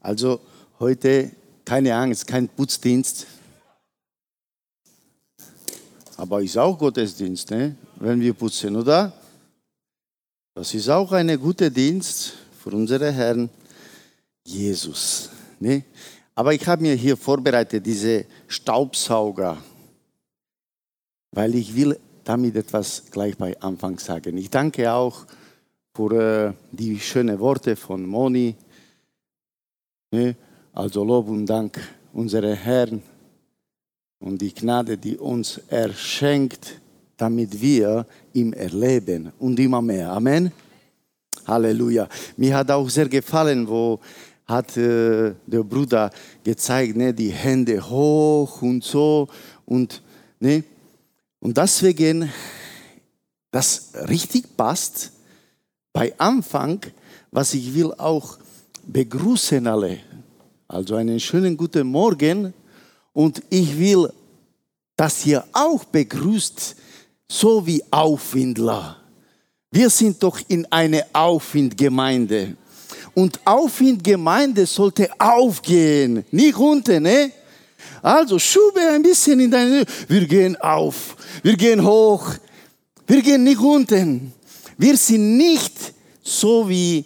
Also heute keine Angst, kein Putzdienst. Aber ist auch Gottesdienst, ne? wenn wir putzen, oder? Das ist auch ein guter Dienst für unseren Herrn Jesus. Ne? Aber ich habe mir hier vorbereitet, diese Staubsauger, weil ich will damit etwas gleich bei Anfang sagen. Ich danke auch für äh, die schönen Worte von Moni. Ne? Also Lob und Dank unserem Herrn und die Gnade, die uns er schenkt, damit wir ihm erleben und immer mehr. Amen. Halleluja. Mir hat auch sehr gefallen, wo hat äh, der Bruder gezeigt, ne, die Hände hoch und so und ne, und deswegen, das richtig passt, bei Anfang, was ich will auch begrüßen alle. Also einen schönen guten Morgen und ich will, dass ihr auch begrüßt, so wie Aufwindler. Wir sind doch in eine Aufwindgemeinde. Und Aufwindgemeinde sollte aufgehen, nicht runter, ne? Also schube ein bisschen in deine. Wir gehen auf, wir gehen hoch, wir gehen nicht unten. Wir sind nicht so wie,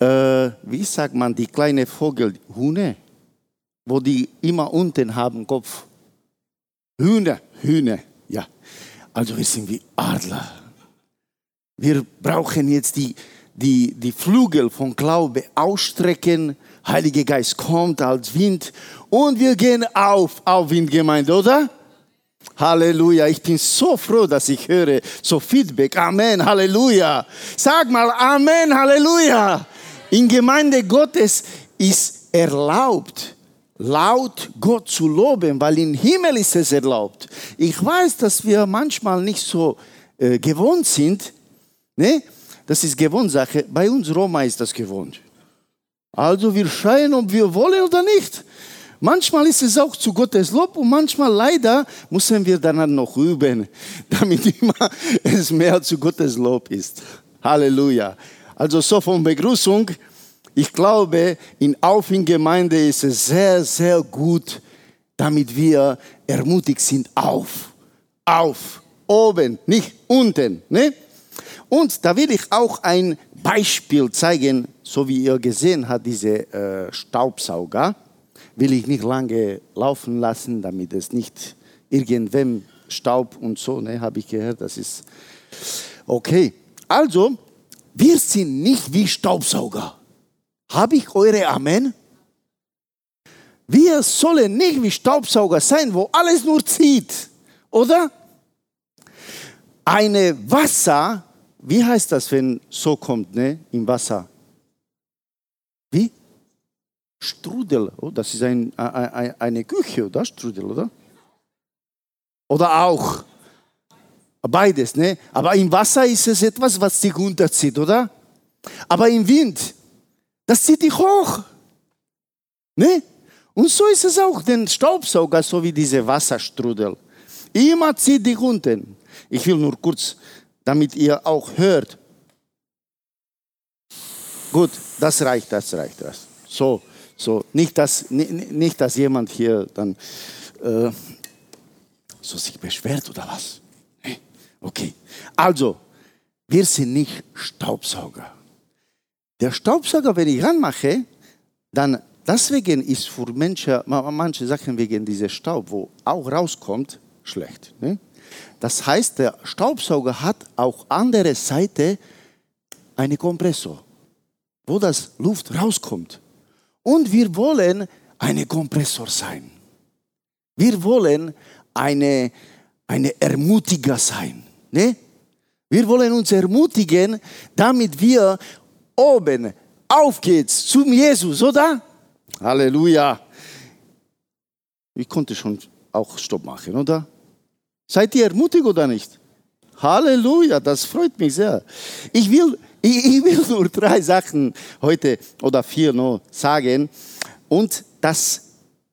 äh, wie sagt man, die kleine Vogel, Hühner, wo die immer unten haben Kopf. Hühner, Hühner, ja. Also wir sind wie Adler. Wir brauchen jetzt die, die, die Flügel von Glaube ausstrecken. Heiliger Geist kommt als Wind und wir gehen auf, auf Windgemeinde, oder? Halleluja. Ich bin so froh, dass ich höre so Feedback. Amen. Halleluja. Sag mal Amen. Halleluja. In Gemeinde Gottes ist erlaubt, laut Gott zu loben, weil im Himmel ist es erlaubt. Ich weiß, dass wir manchmal nicht so äh, gewohnt sind. Ne? Das ist Gewohnsache. Bei uns Roma ist das gewohnt. Also wir schreien, ob wir wollen oder nicht. Manchmal ist es auch zu Gottes Lob und manchmal leider müssen wir dann noch üben, damit immer es mehr zu Gottes Lob ist. Halleluja. Also so von Begrüßung. Ich glaube, in Auf in Gemeinde ist es sehr, sehr gut, damit wir ermutigt sind. Auf, auf, oben, nicht unten. Ne? Und da will ich auch ein Beispiel zeigen, so wie ihr gesehen habt, diese äh, Staubsauger will ich nicht lange laufen lassen, damit es nicht irgendwem Staub und so, ne, habe ich gehört, das ist okay. Also, wir sind nicht wie Staubsauger. Habe ich eure Amen? Wir sollen nicht wie Staubsauger sein, wo alles nur zieht, oder? Eine Wasser, wie heißt das, wenn so kommt, ne, im Wasser? Wie? Strudel, oh, das ist ein, ein, eine Küche, oder? Strudel, oder? Oder auch. Beides, ne? Aber im Wasser ist es etwas, was dich runterzieht, oder? Aber im Wind, das zieht dich hoch. Ne? Und so ist es auch, den Staubsauger, so wie diese Wasserstrudel. Immer zieht dich unten. Ich will nur kurz, damit ihr auch hört. Gut, das reicht, das reicht. Das. So. So, nicht, dass, nicht, dass jemand hier dann äh, so sich beschwert oder was. Okay, also, wir sind nicht Staubsauger. Der Staubsauger, wenn ich ranmache, dann deswegen ist für Menschen, manche Sachen wegen dieser Staub, wo auch rauskommt, schlecht. Ne? Das heißt, der Staubsauger hat auch andere Seite einen Kompressor, wo das Luft rauskommt. Und wir wollen eine Kompressor sein. Wir wollen eine, eine Ermutiger sein. Ne? Wir wollen uns ermutigen, damit wir oben auf geht's zum Jesus, oder? Halleluja. Ich konnte schon auch Stopp machen, oder? Seid ihr ermutigt oder nicht? Halleluja, das freut mich sehr. Ich will ich, will nur drei Sachen heute oder vier nur sagen. Und das,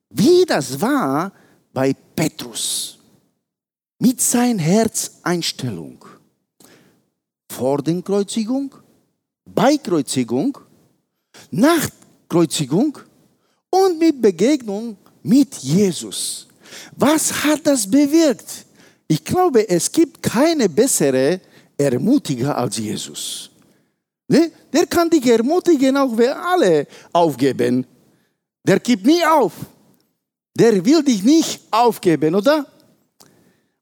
wie das war bei Petrus mit seiner Herzeinstellung vor der Kreuzigung, bei Kreuzigung, nach Kreuzigung und mit Begegnung mit Jesus. Was hat das bewirkt? Ich glaube, es gibt keine bessere Ermutiger als Jesus. Ne? Der kann dich ermutigen, auch wenn alle aufgeben. Der gibt nie auf. Der will dich nicht aufgeben, oder?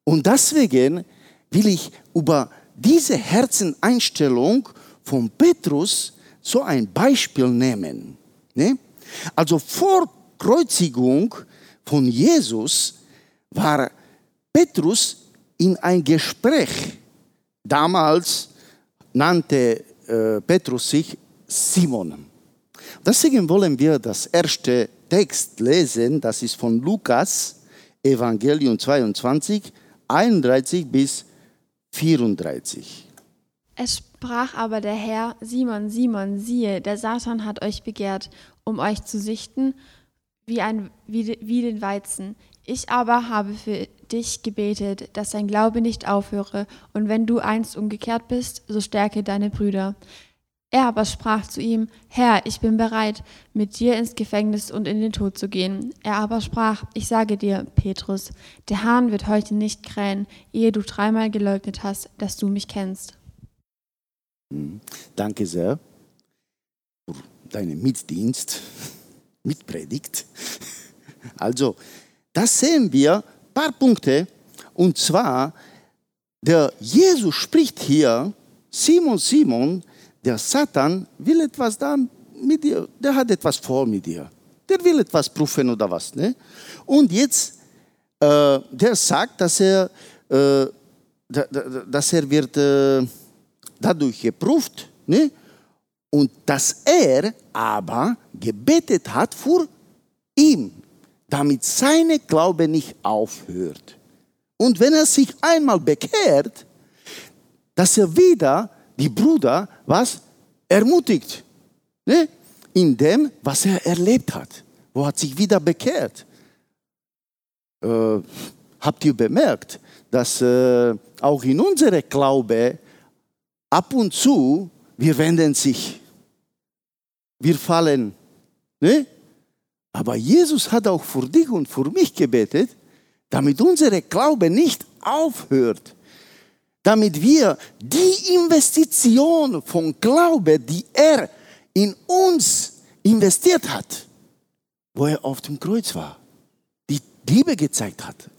Und deswegen will ich über diese Herzeneinstellung von Petrus so ein Beispiel nehmen. Ne? Also vor Kreuzigung von Jesus war Petrus in ein Gespräch. Damals nannte äh, Petrus sich Simon. Deswegen wollen wir das erste Text lesen, das ist von Lukas, Evangelium 22, 31 bis 34. Es sprach aber der Herr, Simon, Simon, siehe, der Satan hat euch begehrt, um euch zu sichten wie, ein, wie, wie den Weizen. Ich aber habe für dich gebetet, dass dein Glaube nicht aufhöre, und wenn du einst umgekehrt bist, so stärke deine Brüder. Er aber sprach zu ihm, Herr, ich bin bereit, mit dir ins Gefängnis und in den Tod zu gehen. Er aber sprach, ich sage dir, Petrus, der Hahn wird heute nicht krähen, ehe du dreimal geleugnet hast, dass du mich kennst. Hm, danke sehr für deinen Mitdienst, Mitpredigt. Also, das sehen wir, ein paar Punkte, und zwar, der Jesus spricht hier, Simon, Simon, der Satan will etwas da mit dir, der hat etwas vor mit dir. Der will etwas prüfen oder was. Ne? Und jetzt, äh, der sagt, dass er, äh, dass er wird äh, dadurch geprüft. Ne? Und dass er aber gebetet hat für ihn, damit seine Glaube nicht aufhört. Und wenn er sich einmal bekehrt, dass er wieder die Brüder was ermutigt. Ne? In dem, was er erlebt hat. Wo hat sich wieder bekehrt. Äh, habt ihr bemerkt, dass äh, auch in unserem Glaube ab und zu wir wenden sich, wir fallen. Ne? Aber Jesus hat auch für dich und für mich gebetet, damit unser Glaube nicht aufhört damit wir die Investition von Glaube, die er in uns investiert hat, wo er auf dem Kreuz war, die Liebe gezeigt hat,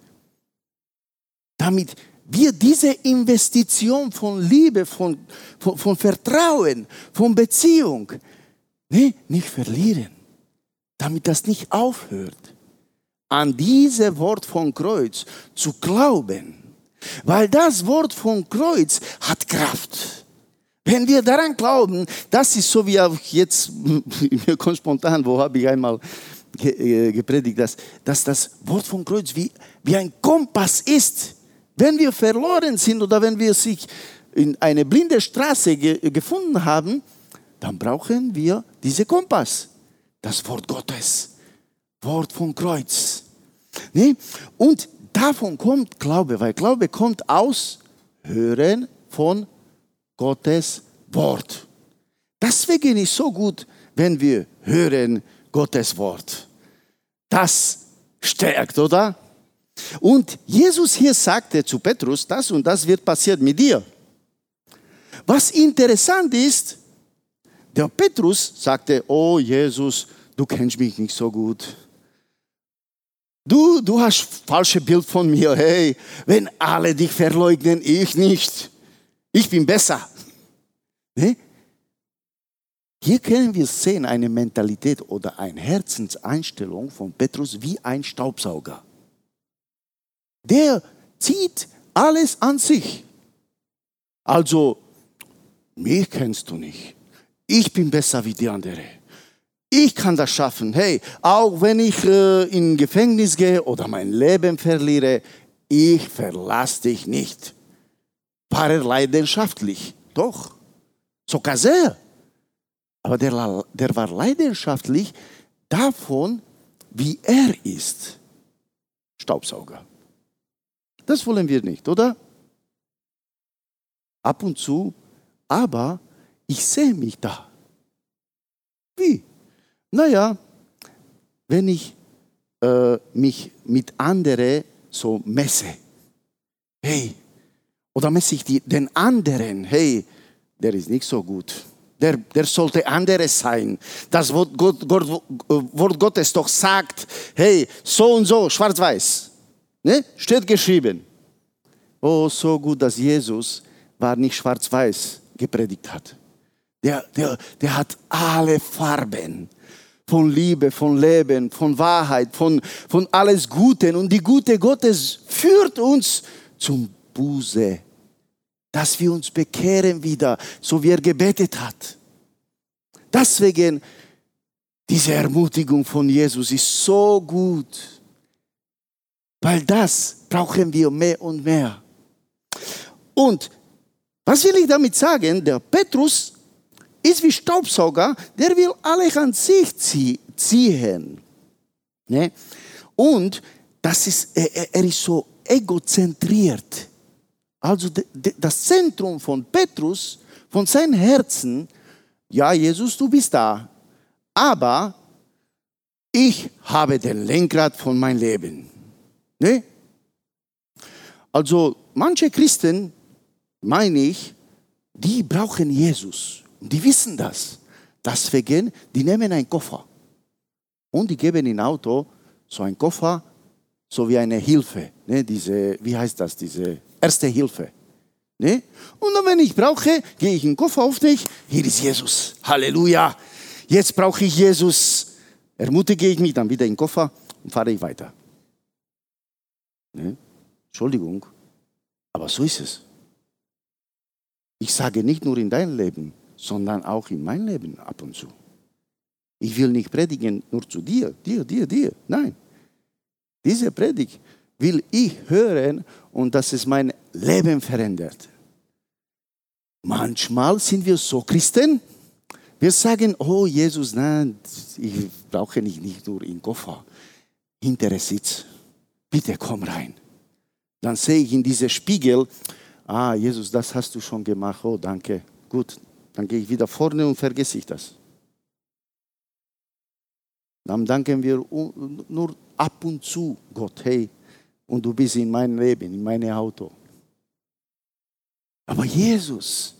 damit wir diese Investition von Liebe, von, von, von Vertrauen, von Beziehung nee, nicht verlieren, damit das nicht aufhört, an diese Wort von Kreuz zu glauben weil das Wort vom Kreuz hat Kraft. Wenn wir daran glauben, das ist so wie auch jetzt, mir kommt spontan, wo habe ich einmal äh, gepredigt, dass, dass das Wort vom Kreuz wie, wie ein Kompass ist. Wenn wir verloren sind oder wenn wir sich in eine blinde Straße ge gefunden haben, dann brauchen wir diese Kompass, das Wort Gottes, Wort vom Kreuz. Nee? Und davon kommt Glaube, weil Glaube kommt aus Hören von Gottes Wort. Deswegen ist es so gut, wenn wir hören Gottes Wort. Das stärkt, oder? Und Jesus hier sagte zu Petrus, das und das wird passieren mit dir. Was interessant ist, der Petrus sagte, oh Jesus, du kennst mich nicht so gut. Du, du hast falsche Bild von mir. Hey, wenn alle dich verleugnen, ich nicht. Ich bin besser. Ne? Hier können wir sehen eine Mentalität oder eine Herzenseinstellung von Petrus wie ein Staubsauger. Der zieht alles an sich. Also, mich kennst du nicht. Ich bin besser wie die andere. Ich kann das schaffen. Hey, auch wenn ich äh, in Gefängnis gehe oder mein Leben verliere, ich verlasse dich nicht. War er leidenschaftlich? Doch, sogar sehr. Aber der, der war leidenschaftlich davon, wie er ist. Staubsauger. Das wollen wir nicht, oder? Ab und zu, aber ich sehe mich da. Naja, wenn ich äh, mich mit anderen so messe. Hey, oder messe ich die, den anderen, hey, der ist nicht so gut. Der, der sollte anderes sein. Das Wort, Gott, Gott, Wort Gottes doch sagt, hey, so und so, schwarz-weiß. Ne? Steht geschrieben. Oh, so gut, dass Jesus war nicht schwarz-weiß gepredigt hat. Der, der, der hat alle Farben von Liebe, von Leben, von Wahrheit, von, von alles Guten. Und die Gute Gottes führt uns zum Buße, dass wir uns bekehren wieder, so wie er gebetet hat. Deswegen, diese Ermutigung von Jesus ist so gut, weil das brauchen wir mehr und mehr. Und was will ich damit sagen? Der Petrus ist wie Staubsauger, der will alle an sich ziehen. Ne? Und das ist, er, ist so egozentriert. Also das Zentrum von Petrus, von seinem Herzen, ja, Jesus, du bist da, aber ich habe den Lenkrad von meinem Leben. Ne? Also manche Christen, meine ich, die brauchen Jesus. Die wissen das. Deswegen, die nehmen einen Koffer. Und die geben im Auto so einen Koffer, so wie eine Hilfe. Ne? Diese, wie heißt das? Diese erste Hilfe. Ne? Und dann, wenn ich brauche, gehe ich in den Koffer auf dich. Hier ist Jesus. Halleluja. Jetzt brauche ich Jesus. Ermutige ich mich dann wieder in den Koffer und fahre ich weiter. Ne? Entschuldigung, aber so ist es. Ich sage nicht nur in deinem Leben, sondern auch in meinem Leben ab und zu. Ich will nicht predigen nur zu dir, dir, dir, dir. Nein. Diese Predigt will ich hören und dass es mein Leben verändert. Manchmal sind wir so Christen, wir sagen, oh Jesus, nein, ich brauche nicht, nicht nur in Koffer, hintere Sitz. Bitte komm rein. Dann sehe ich in diese Spiegel, ah, Jesus, das hast du schon gemacht, oh, danke, gut, dann gehe ich wieder vorne und vergesse ich das. Dann danken wir nur ab und zu Gott, hey, und du bist in meinem Leben, in meinem Auto. Aber Jesus,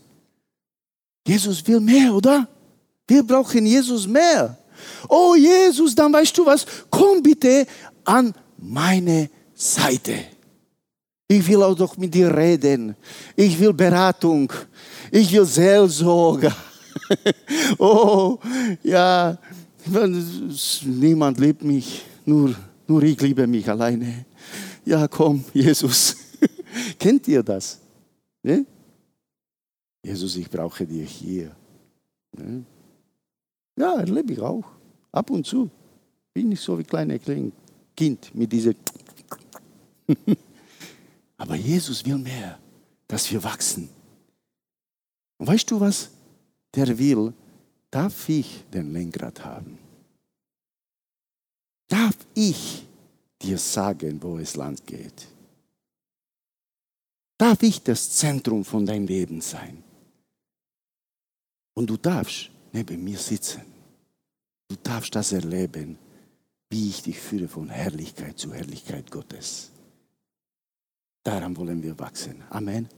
Jesus will mehr, oder? Wir brauchen Jesus mehr. Oh Jesus, dann weißt du was, komm bitte an meine Seite. Ich will auch doch mit dir reden. Ich will Beratung. Ich will Seelsorge. oh, ja, niemand liebt mich, nur, nur ich liebe mich alleine. Ja, komm, Jesus. Kennt ihr das? Ne? Jesus, ich brauche dich hier. Ne? Ja, erlebe ich auch. Ab und zu. Bin ich so wie kleine Kind mit dieser. Aber Jesus will mehr, dass wir wachsen. Und weißt du was? Der will, darf ich den Lenkrad haben? Darf ich dir sagen, wo es lang geht? Darf ich das Zentrum von deinem Leben sein? Und du darfst neben mir sitzen. Du darfst das erleben, wie ich dich führe von Herrlichkeit zu Herrlichkeit Gottes. Daran wollen wir wachsen. Amen.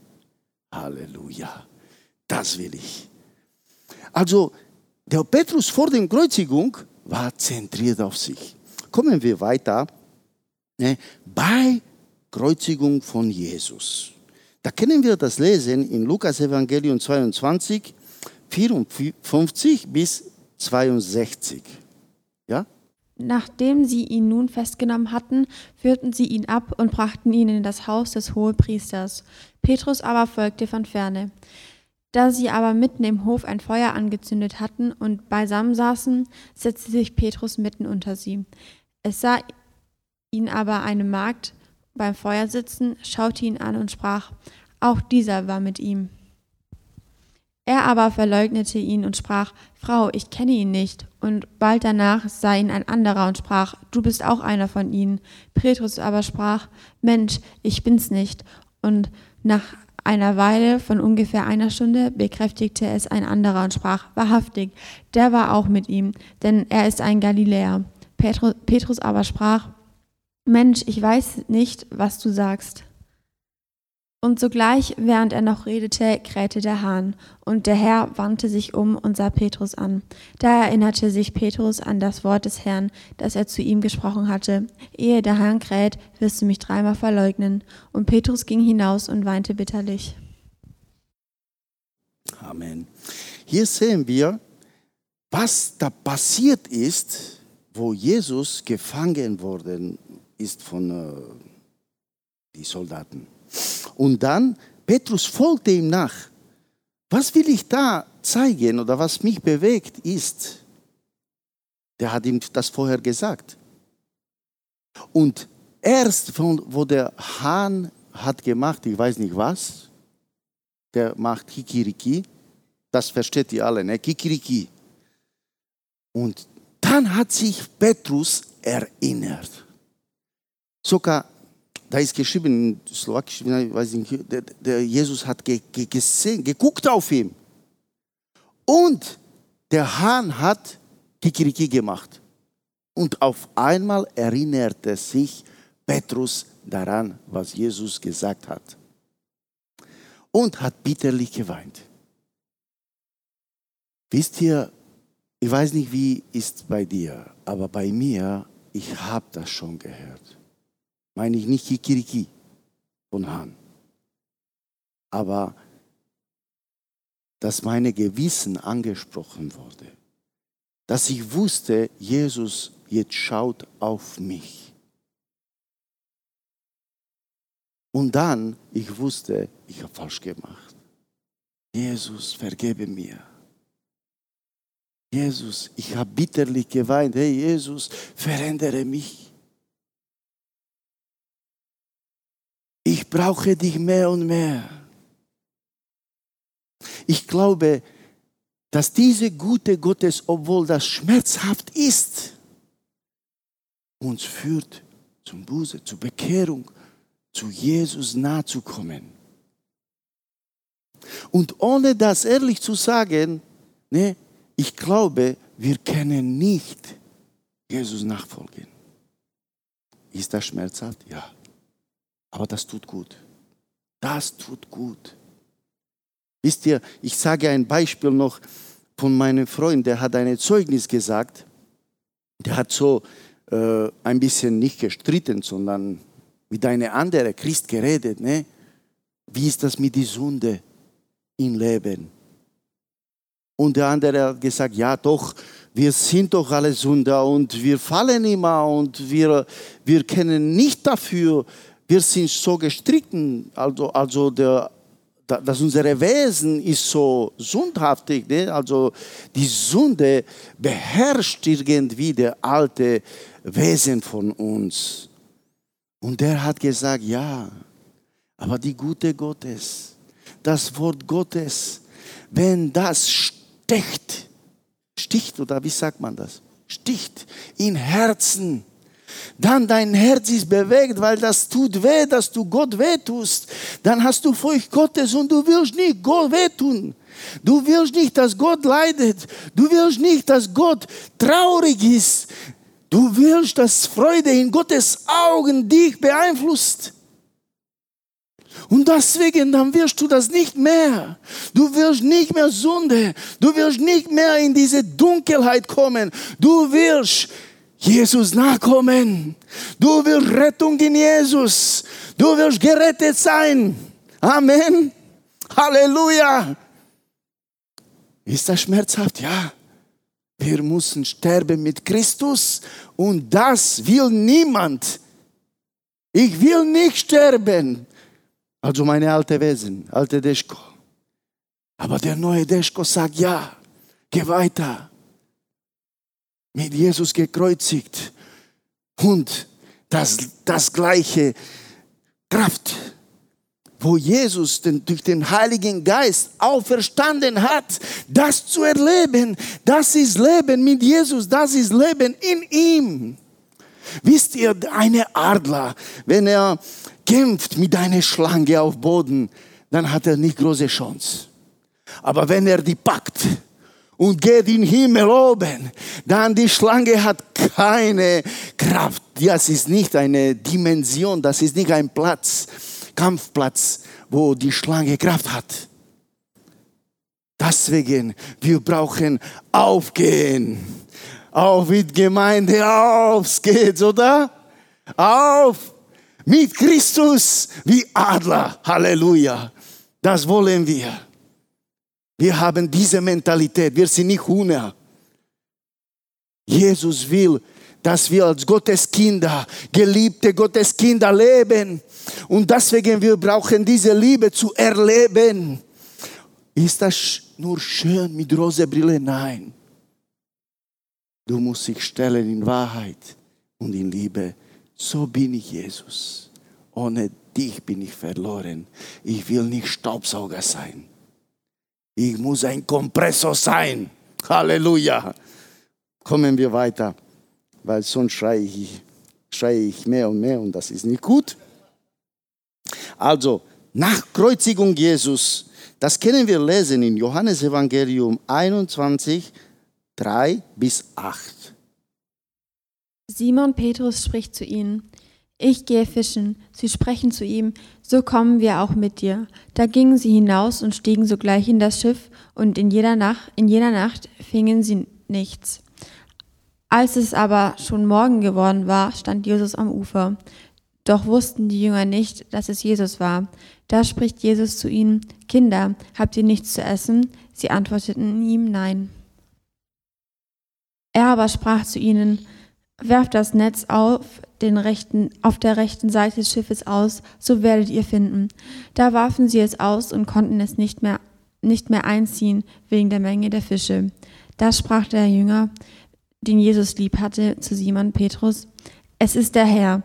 Halleluja. Das will ich. Also, der Petrus vor der Kreuzigung war zentriert auf sich. Kommen wir weiter. Ne? Bei Kreuzigung von Jesus. Da können wir das lesen in Lukas Evangelium 22, 54 bis 62. Ja? Nachdem sie ihn nun festgenommen hatten, führten sie ihn ab und brachten ihn in das Haus des Hohepriesters. Petrus aber folgte von ferne. Da sie aber mitten im Hof ein Feuer angezündet hatten und beisammen saßen, setzte sich Petrus mitten unter sie. Es sah ihn aber eine Magd beim Feuer sitzen, schaute ihn an und sprach, auch dieser war mit ihm. Er aber verleugnete ihn und sprach, Frau, ich kenne ihn nicht. Und bald danach sah ihn ein anderer und sprach, du bist auch einer von ihnen. Petrus aber sprach, Mensch, ich bin's nicht. Und nach einer Weile von ungefähr einer Stunde bekräftigte es ein anderer und sprach, wahrhaftig, der war auch mit ihm, denn er ist ein Galiläer. Petrus aber sprach, Mensch, ich weiß nicht, was du sagst. Und sogleich, während er noch redete, krähte der Hahn, und der Herr wandte sich um und sah Petrus an. Da erinnerte sich Petrus an das Wort des Herrn, das er zu ihm gesprochen hatte. Ehe der Hahn kräht, wirst du mich dreimal verleugnen. Und Petrus ging hinaus und weinte bitterlich. Amen. Hier sehen wir, was da passiert ist, wo Jesus gefangen worden ist von äh, den Soldaten. Und dann, Petrus folgte ihm nach. Was will ich da zeigen oder was mich bewegt ist, der hat ihm das vorher gesagt. Und erst, von, wo der Hahn hat gemacht, ich weiß nicht was, der macht Kikiriki, das versteht ihr alle, ne? Kikiriki. Und dann hat sich Petrus erinnert. Sogar da ist geschrieben, in Slowakisch, weiß nicht, der, der Jesus hat ge, ge, gesehen, geguckt auf ihn. Und der Hahn hat Kikiriki gemacht. Und auf einmal erinnerte sich Petrus daran, was Jesus gesagt hat. Und hat bitterlich geweint. Wisst ihr, ich weiß nicht, wie ist bei dir, aber bei mir, ich habe das schon gehört meine ich nicht Kikiriki von Hahn. Aber dass meine Gewissen angesprochen wurde. Dass ich wusste, Jesus jetzt schaut auf mich. Und dann, ich wusste, ich habe falsch gemacht. Jesus, vergebe mir. Jesus, ich habe bitterlich geweint. Hey Jesus, verändere mich. Brauche dich mehr und mehr. Ich glaube, dass diese Gute Gottes, obwohl das schmerzhaft ist, uns führt zum Buße, zur Bekehrung, zu Jesus nahe zu kommen. Und ohne das ehrlich zu sagen, ne, ich glaube, wir können nicht Jesus nachfolgen. Ist das schmerzhaft? Ja. Aber das tut gut. Das tut gut. Wisst ihr, ich sage ein Beispiel noch von meinem Freund, der hat ein Zeugnis gesagt. Der hat so äh, ein bisschen nicht gestritten, sondern mit einer anderen Christ geredet. Ne? Wie ist das mit der Sünde im Leben? Und der andere hat gesagt, ja doch, wir sind doch alle Sünder und wir fallen immer und wir, wir kennen nicht dafür, wir sind so gestritten, also, also der, dass unser Wesen ist so sündhaftig, ne? also die Sünde beherrscht irgendwie der alte Wesen von uns. Und der hat gesagt, ja, aber die Gute Gottes, das Wort Gottes, wenn das sticht, sticht oder wie sagt man das? Sticht in Herzen, dann dein Herz ist bewegt, weil das tut weh, dass du Gott weh tust, dann hast du Furcht Gottes und du willst nicht Gott weh tun. Du willst nicht, dass Gott leidet. Du willst nicht, dass Gott traurig ist. Du willst, dass Freude in Gottes Augen dich beeinflusst. Und deswegen, dann wirst du das nicht mehr. Du wirst nicht mehr Sünde. Du wirst nicht mehr in diese Dunkelheit kommen. Du wirst Jesus nachkommen. Du willst Rettung in Jesus. Du wirst gerettet sein. Amen. Halleluja. Ist das schmerzhaft? Ja. Wir müssen sterben mit Christus und das will niemand. Ich will nicht sterben. Also meine alte Wesen, alte Deschko. Aber der neue Deschko sagt ja, geh weiter mit Jesus gekreuzigt und das, das gleiche Kraft, wo Jesus den, durch den Heiligen Geist auferstanden hat, das zu erleben, das ist Leben mit Jesus, das ist Leben in ihm. Wisst ihr, eine Adler, wenn er kämpft mit einer Schlange auf Boden, dann hat er nicht große Chance. Aber wenn er die packt und geht in den Himmel oben. Dann die Schlange hat keine Kraft. Das ist nicht eine Dimension, das ist nicht ein Platz, Kampfplatz, wo die Schlange Kraft hat. Deswegen, wir brauchen aufgehen. Auf mit Gemeinde, auf geht's, oder? Auf mit Christus wie Adler. Halleluja. Das wollen wir. Wir haben diese Mentalität. Wir sind nicht Hühner. Jesus will, dass wir als Gotteskinder, geliebte Gotteskinder leben. Und deswegen wir brauchen diese Liebe zu erleben. Ist das nur schön mit rosa Brille? Nein. Du musst dich stellen in Wahrheit und in Liebe. So bin ich Jesus. Ohne dich bin ich verloren. Ich will nicht Staubsauger sein. Ich muss ein Kompressor sein. Halleluja. Kommen wir weiter, weil sonst schreie ich, schreie ich mehr und mehr und das ist nicht gut. Also, nach Kreuzigung Jesus, das können wir lesen in Johannes Evangelium 21, 3 bis 8. Simon Petrus spricht zu ihnen, ich gehe fischen. Sie sprechen zu ihm, so kommen wir auch mit dir. Da gingen sie hinaus und stiegen sogleich in das Schiff, und in jeder Nacht, in jener Nacht fingen sie nichts. Als es aber schon Morgen geworden war, stand Jesus am Ufer. Doch wussten die Jünger nicht, dass es Jesus war. Da spricht Jesus zu ihnen, Kinder, habt ihr nichts zu essen? Sie antworteten ihm Nein. Er aber sprach zu ihnen, Werft das Netz auf, den rechten, auf der rechten Seite des Schiffes aus, so werdet ihr finden. Da warfen sie es aus und konnten es nicht mehr, nicht mehr einziehen wegen der Menge der Fische. Da sprach der Jünger, den Jesus lieb hatte, zu Simon Petrus, es ist der Herr.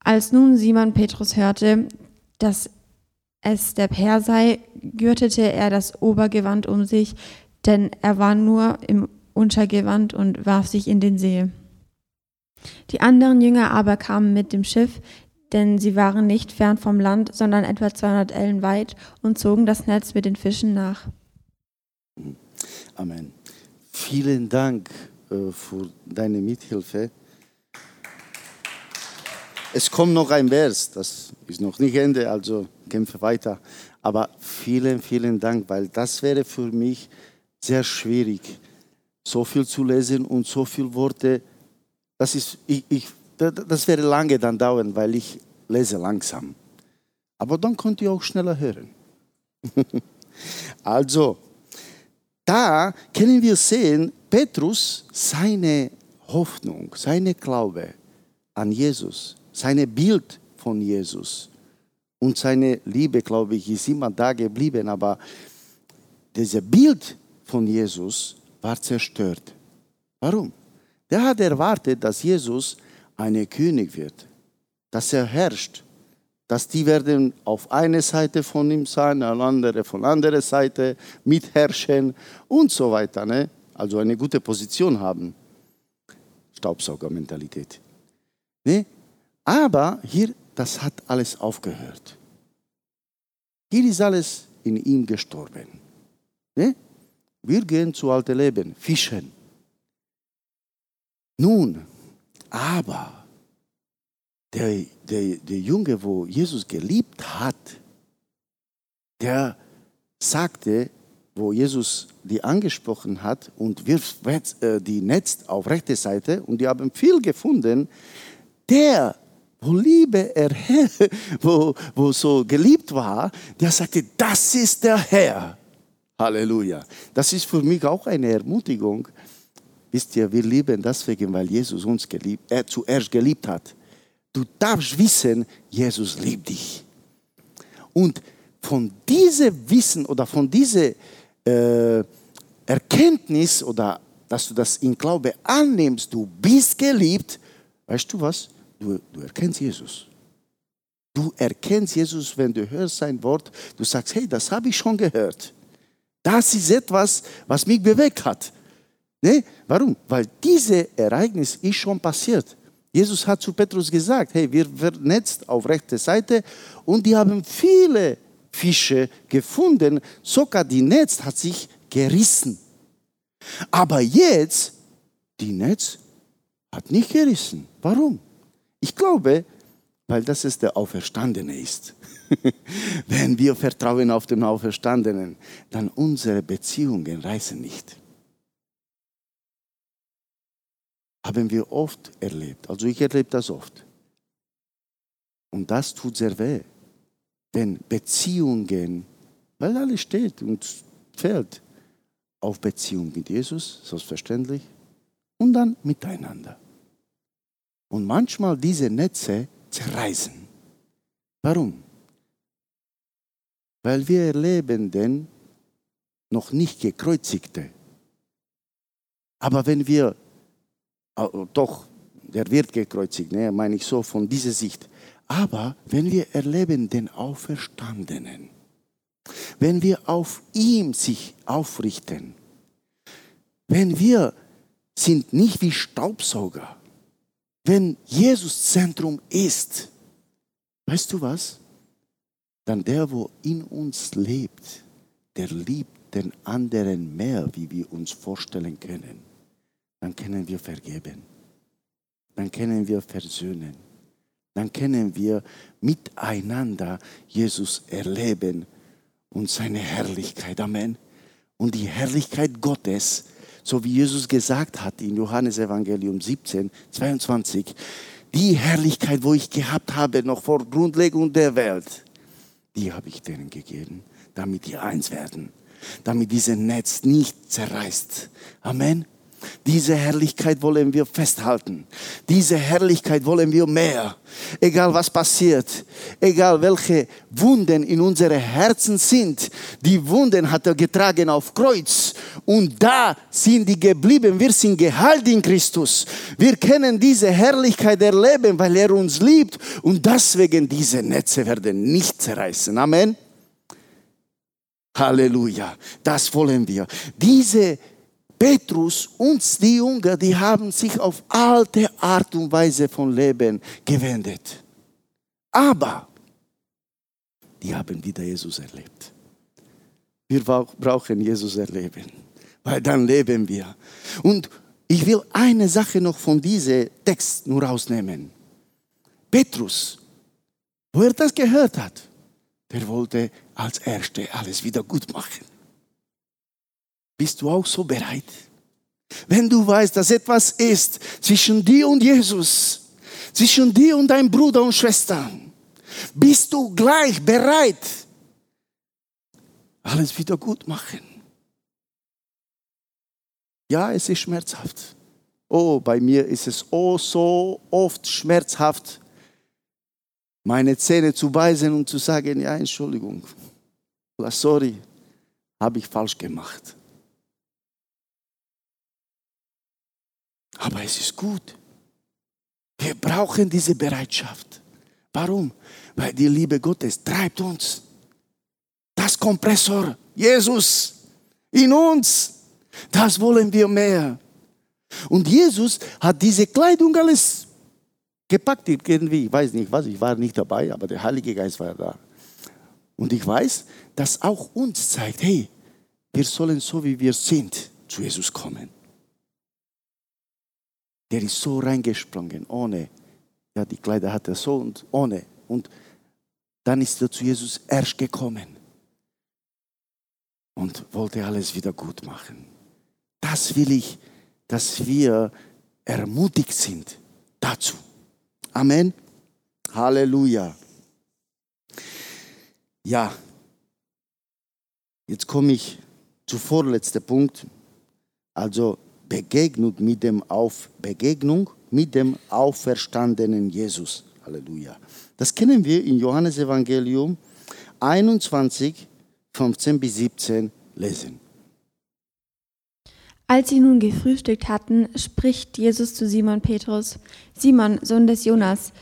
Als nun Simon Petrus hörte, dass es der Herr sei, gürtete er das Obergewand um sich, denn er war nur im Untergewand und warf sich in den See. Die anderen Jünger aber kamen mit dem Schiff, denn sie waren nicht fern vom Land, sondern etwa 200 Ellen weit und zogen das Netz mit den Fischen nach. Amen. Vielen Dank äh, für deine Mithilfe. Es kommt noch ein Vers, das ist noch nicht Ende, also kämpfe weiter. Aber vielen, vielen Dank, weil das wäre für mich sehr schwierig, so viel zu lesen und so viele Worte das, ist, ich, ich, das wäre lange dann dauern, weil ich lese langsam. Aber dann könnt ihr auch schneller hören. also, da können wir sehen, Petrus, seine Hoffnung, seine Glaube an Jesus, seine Bild von Jesus und seine Liebe, glaube ich, ist immer da geblieben. Aber dieses Bild von Jesus war zerstört. Warum? Der hat erwartet, dass Jesus ein König wird, dass er herrscht, dass die werden auf eine Seite von ihm sein, eine andere von der anderen Seite mitherrschen und so weiter. Ne? Also eine gute Position haben. Staubsaugermentalität. Ne? Aber hier, das hat alles aufgehört. Hier ist alles in ihm gestorben. Ne? Wir gehen zu alte Leben, fischen. Nun, aber der, der, der Junge, wo Jesus geliebt hat, der sagte, wo Jesus die angesprochen hat und wirft äh, die Netz auf rechte Seite und die haben viel gefunden, der, wo Liebe er, wo, wo so geliebt war, der sagte, das ist der Herr. Halleluja. Das ist für mich auch eine Ermutigung, Wisst ihr, wir lieben deswegen, weil Jesus uns geliebt, er zuerst geliebt hat. Du darfst wissen, Jesus liebt dich. Und von diesem Wissen oder von dieser äh, Erkenntnis oder dass du das in Glaube annimmst, du bist geliebt, weißt du was? Du, du erkennst Jesus. Du erkennst Jesus, wenn du hörst sein Wort, du sagst, hey, das habe ich schon gehört. Das ist etwas, was mich bewegt hat. Nee, warum? Weil dieses Ereignis ist schon passiert. Jesus hat zu Petrus gesagt, hey, wir vernetzt auf rechte Seite und die haben viele Fische gefunden, sogar die Netz hat sich gerissen. Aber jetzt, die Netz hat nicht gerissen. Warum? Ich glaube, weil das es der Auferstandene ist. Wenn wir vertrauen auf den Auferstandenen, dann unsere Beziehungen reißen nicht. Haben wir oft erlebt. Also ich erlebe das oft. Und das tut sehr weh. Denn Beziehungen, weil alles steht und fällt auf Beziehung mit Jesus, selbstverständlich, und dann miteinander. Und manchmal diese Netze zerreißen. Warum? Weil wir erleben den noch nicht gekreuzigte. Aber wenn wir, oh, doch, der wird gekreuzigt, ne, meine ich so von dieser Sicht. Aber wenn wir erleben den Auferstandenen, wenn wir auf ihm sich aufrichten, wenn wir sind nicht wie Staubsauger, wenn Jesus Zentrum ist, weißt du was? Dann der, wo in uns lebt, der liebt den anderen mehr, wie wir uns vorstellen können. Dann können wir vergeben. Dann können wir versöhnen. Dann können wir miteinander Jesus erleben und seine Herrlichkeit. Amen. Und die Herrlichkeit Gottes so wie Jesus gesagt hat in Johannes Evangelium 17, 22, die Herrlichkeit, wo ich gehabt habe, noch vor Grundlegung der Welt, die habe ich denen gegeben, damit die eins werden, damit dieses Netz nicht zerreißt. Amen. Diese Herrlichkeit wollen wir festhalten. Diese Herrlichkeit wollen wir mehr. Egal was passiert, egal welche Wunden in unsere Herzen sind, die Wunden hat er getragen auf Kreuz und da sind die geblieben. Wir sind geheilt in Christus. Wir können diese Herrlichkeit erleben, weil er uns liebt und deswegen diese Netze werden nicht zerreißen. Amen. Halleluja. Das wollen wir. Diese Petrus und die Jünger, die haben sich auf alte Art und Weise von Leben gewendet. Aber die haben wieder Jesus erlebt. Wir brauchen Jesus erleben, weil dann leben wir. Und ich will eine Sache noch von diesem Text nur rausnehmen. Petrus, wo er das gehört hat, der wollte als Erste alles wieder gut machen. Bist du auch so bereit? Wenn du weißt, dass etwas ist zwischen dir und Jesus, zwischen dir und deinem Bruder und Schwester, bist du gleich bereit, alles wieder gut machen. Ja, es ist schmerzhaft. Oh, bei mir ist es oh so oft schmerzhaft, meine Zähne zu beißen und zu sagen, ja, Entschuldigung, sorry, habe ich falsch gemacht. Aber es ist gut. Wir brauchen diese Bereitschaft. Warum? Weil die Liebe Gottes treibt uns. Das Kompressor, Jesus, in uns, das wollen wir mehr. Und Jesus hat diese Kleidung alles gepackt irgendwie. Ich weiß nicht was, ich war nicht dabei, aber der Heilige Geist war da. Und ich weiß, dass auch uns zeigt, hey, wir sollen so wie wir sind zu Jesus kommen. Der ist so reingesprungen, ohne. Ja, die Kleider hat er so und ohne. Und dann ist er zu Jesus erst gekommen und wollte alles wieder gut machen. Das will ich, dass wir ermutigt sind dazu. Amen. Halleluja. Ja, jetzt komme ich zu vorletzten Punkt. Also Begegnung mit dem Auf Begegnung mit dem auferstandenen Jesus. Halleluja. Das kennen wir in Johannes Evangelium 21, 15 bis 17 lesen. Als sie nun gefrühstückt hatten, spricht Jesus zu Simon Petrus: Simon, Sohn des Jonas,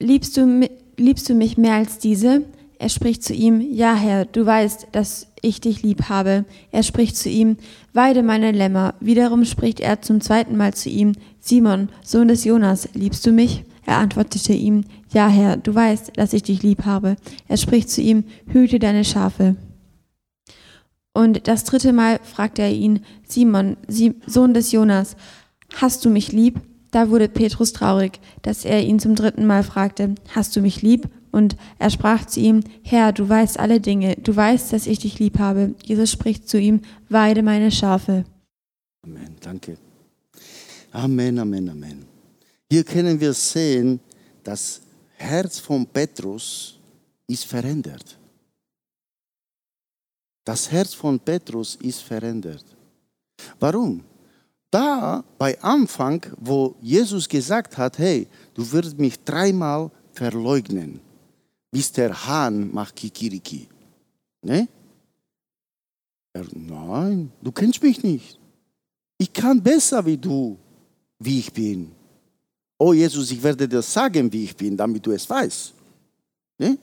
liebst du, liebst du mich mehr als diese? Er spricht zu ihm, Ja, Herr, du weißt, dass ich dich lieb habe. Er spricht zu ihm, Weide meine Lämmer. Wiederum spricht er zum zweiten Mal zu ihm, Simon, Sohn des Jonas, liebst du mich? Er antwortete ihm, Ja, Herr, du weißt, dass ich dich lieb habe. Er spricht zu ihm, Hüte deine Schafe. Und das dritte Mal fragte er ihn, Simon, Sohn des Jonas, hast du mich lieb? Da wurde Petrus traurig, dass er ihn zum dritten Mal fragte, hast du mich lieb? Und er sprach zu ihm, Herr, du weißt alle Dinge, du weißt, dass ich dich lieb habe. Jesus spricht zu ihm, weide meine Schafe. Amen, danke. Amen, Amen, Amen. Hier können wir sehen, das Herz von Petrus ist verändert. Das Herz von Petrus ist verändert. Warum? Da bei Anfang, wo Jesus gesagt hat, hey, du wirst mich dreimal verleugnen, bis der Hahn macht Kikiriki. Ne? Er, nein, du kennst mich nicht. Ich kann besser wie du, wie ich bin. Oh Jesus, ich werde dir sagen, wie ich bin, damit du es weißt. Ne?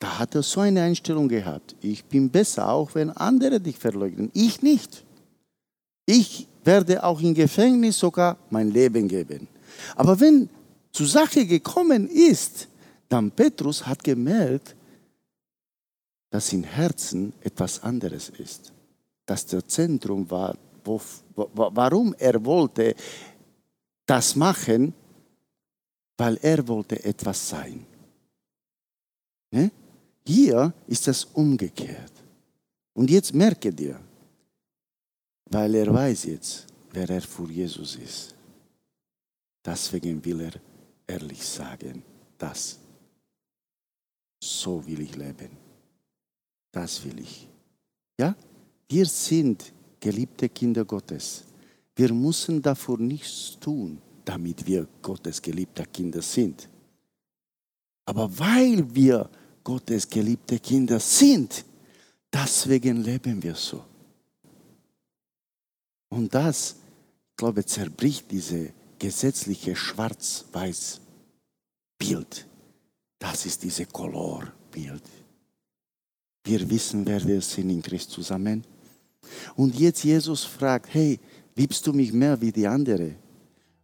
Da hat er so eine Einstellung gehabt. Ich bin besser, auch wenn andere dich verleugnen. Ich nicht. Ich werde auch im Gefängnis sogar mein Leben geben. Aber wenn zur Sache gekommen ist, dann Petrus hat gemerkt, dass im Herzen etwas anderes ist. Dass der Zentrum war, wo, warum er wollte das machen, weil er wollte etwas sein. Ne? Hier ist das umgekehrt. Und jetzt merke dir, weil er weiß jetzt, wer er für Jesus ist. Deswegen will er ehrlich sagen, das, so will ich leben. Das will ich. Ja? Wir sind geliebte Kinder Gottes. Wir müssen dafür nichts tun, damit wir Gottes geliebte Kinder sind. Aber weil wir Gottes geliebte Kinder sind. Deswegen leben wir so. Und das, ich glaube, zerbricht diese gesetzliche Schwarz-Weiß-Bild. Das ist diese Color-Bild. Wir wissen, wer wir sind in Christus zusammen. Und jetzt Jesus fragt, hey, liebst du mich mehr wie die andere?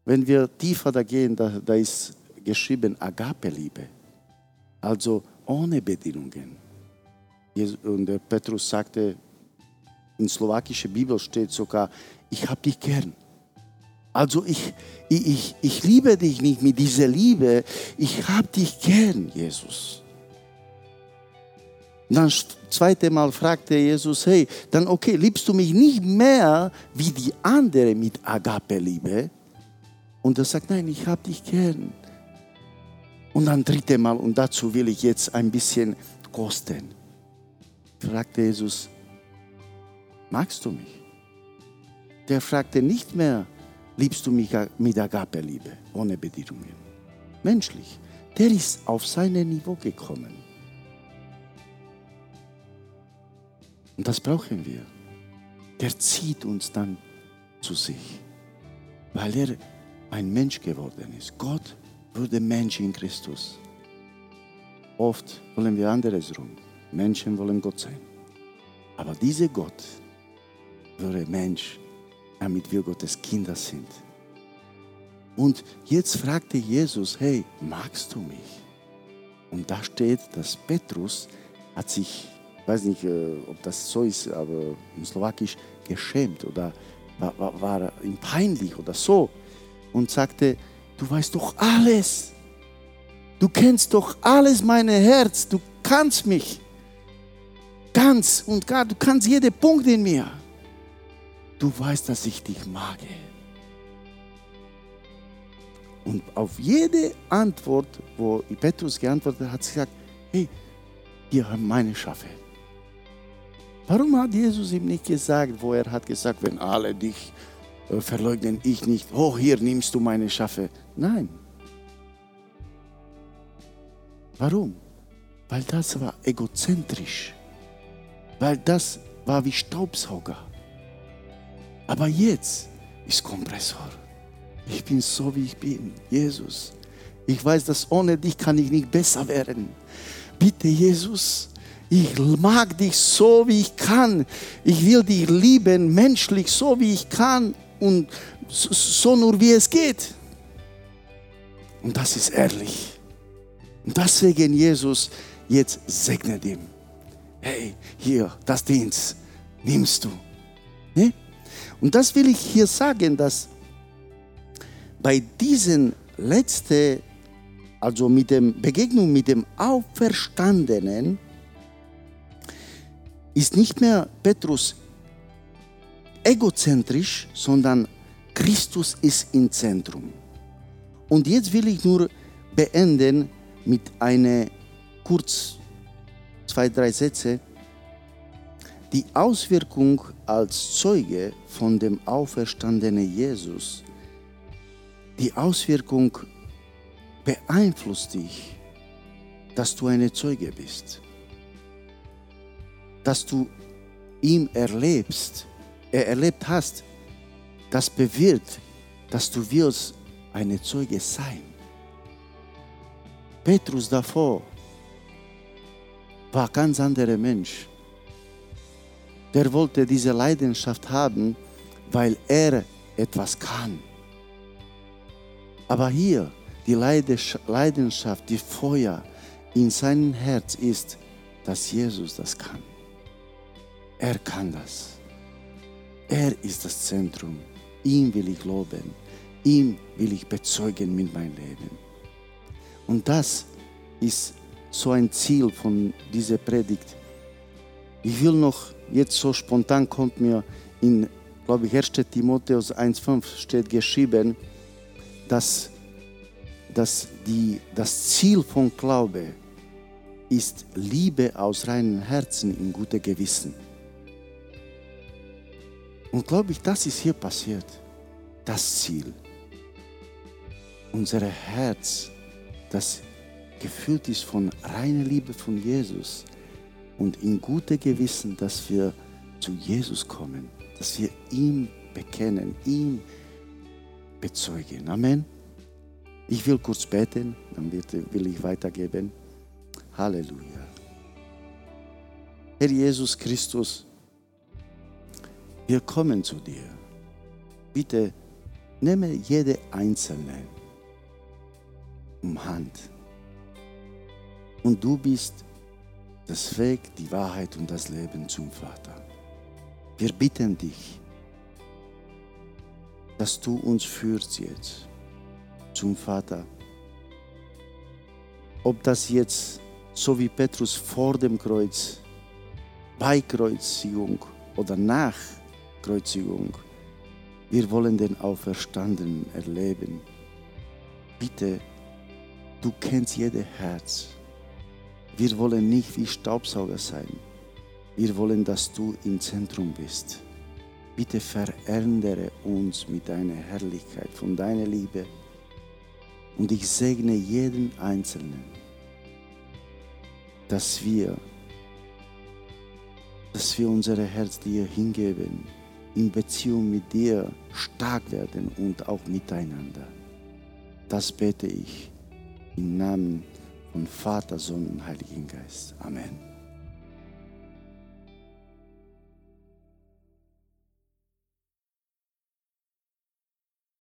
Wenn wir tiefer da gehen, da, da ist geschrieben Agape-Liebe. Also ohne Bedingungen. Und Petrus sagte, in slowakischer Bibel steht sogar, ich habe dich gern. Also ich, ich, ich liebe dich nicht mit dieser Liebe, ich habe dich gern, Jesus. Und dann zweite Mal fragte Jesus, hey, dann okay, liebst du mich nicht mehr wie die andere mit Agape-Liebe? Und er sagt, nein, ich habe dich gern. Und dann dritte Mal, und dazu will ich jetzt ein bisschen kosten, fragte Jesus, magst du mich? Der fragte nicht mehr, liebst du mich mit Agape-Liebe, ohne Bedingungen. Menschlich. Der ist auf sein Niveau gekommen. Und das brauchen wir. Der zieht uns dann zu sich, weil er ein Mensch geworden ist. Gott wurde Mensch in Christus. Oft wollen wir anderes rum. Menschen wollen Gott sein. Aber dieser Gott wurde Mensch, damit wir Gottes Kinder sind. Und jetzt fragte Jesus, hey, magst du mich? Und da steht, dass Petrus hat sich, ich weiß nicht, äh, ob das so ist, aber im Slowakisch geschämt oder war, war, war ihm peinlich oder so und sagte, du weißt doch alles. Du kennst doch alles, mein Herz. Du kannst mich. Ganz und gar, du kannst jeden Punkt in mir. Du weißt, dass ich dich mag. Und auf jede Antwort, wo Petrus geantwortet hat, hat sie gesagt, hey, hier haben meine Schafe. Warum hat Jesus ihm nicht gesagt, wo er hat gesagt, wenn alle dich äh, verleugnen, ich nicht, oh, hier nimmst du meine Schafe. Nein. Warum? Weil das war egozentrisch. Weil das war wie Staubsauger. Aber jetzt ist Kompressor. Ich bin so, wie ich bin. Jesus. Ich weiß, dass ohne dich kann ich nicht besser werden. Bitte, Jesus, ich mag dich so, wie ich kann. Ich will dich lieben, menschlich, so wie ich kann und so nur, wie es geht. Und das ist ehrlich. Und deswegen, Jesus, jetzt segnet ihm. hey, hier, das Dienst, nimmst du. Ne? Und das will ich hier sagen, dass bei diesen letzten, also mit der Begegnung mit dem Auferstandenen, ist nicht mehr Petrus egozentrisch, sondern Christus ist im Zentrum. Und jetzt will ich nur beenden mit einer kurz zwei, drei Sätze. Die Auswirkung als Zeuge von dem auferstandenen Jesus, die Auswirkung beeinflusst dich, dass du eine Zeuge bist, dass du ihm erlebst, er erlebt hast, das bewirkt, dass du wirst eine Zeuge sein. Petrus davor war ganz anderer Mensch. Der wollte diese Leidenschaft haben, weil er etwas kann. Aber hier, die Leidenschaft, die Feuer in seinem Herz ist, dass Jesus das kann. Er kann das. Er ist das Zentrum. Ihm will ich loben. Ihm will ich bezeugen mit meinem Leben. Und das ist so ein Ziel von dieser Predigt. Ich will noch, jetzt so spontan kommt mir in, glaube ich, 1. Timotheus 1,5 steht geschrieben, dass, dass die, das Ziel von Glaube ist Liebe aus reinem Herzen in gutem Gewissen. Und glaube ich, das ist hier passiert. Das Ziel. Unser Herz, das gefüllt ist von reiner Liebe von Jesus und in gutem Gewissen, dass wir zu Jesus kommen, dass wir ihm bekennen, ihm bezeugen. Amen. Ich will kurz beten, dann will ich weitergeben. Halleluja. Herr Jesus Christus, wir kommen zu dir. Bitte nehme jede Einzelne um Hand und du bist das Weg, die Wahrheit und das Leben zum Vater. Wir bitten dich, dass du uns führst jetzt zum Vater. Ob das jetzt so wie Petrus vor dem Kreuz, bei Kreuzigung oder nach Kreuzigung, wir wollen den Auferstandenen erleben. Bitte, du kennst jedes Herz. Wir wollen nicht wie Staubsauger sein. Wir wollen, dass du im Zentrum bist. Bitte verändere uns mit deiner Herrlichkeit, von deiner Liebe. Und ich segne jeden Einzelnen, dass wir, dass wir unser Herz dir hingeben, in Beziehung mit dir stark werden und auch miteinander. Das bete ich im Namen und Vater, Sohn und Heiligen Geist. Amen.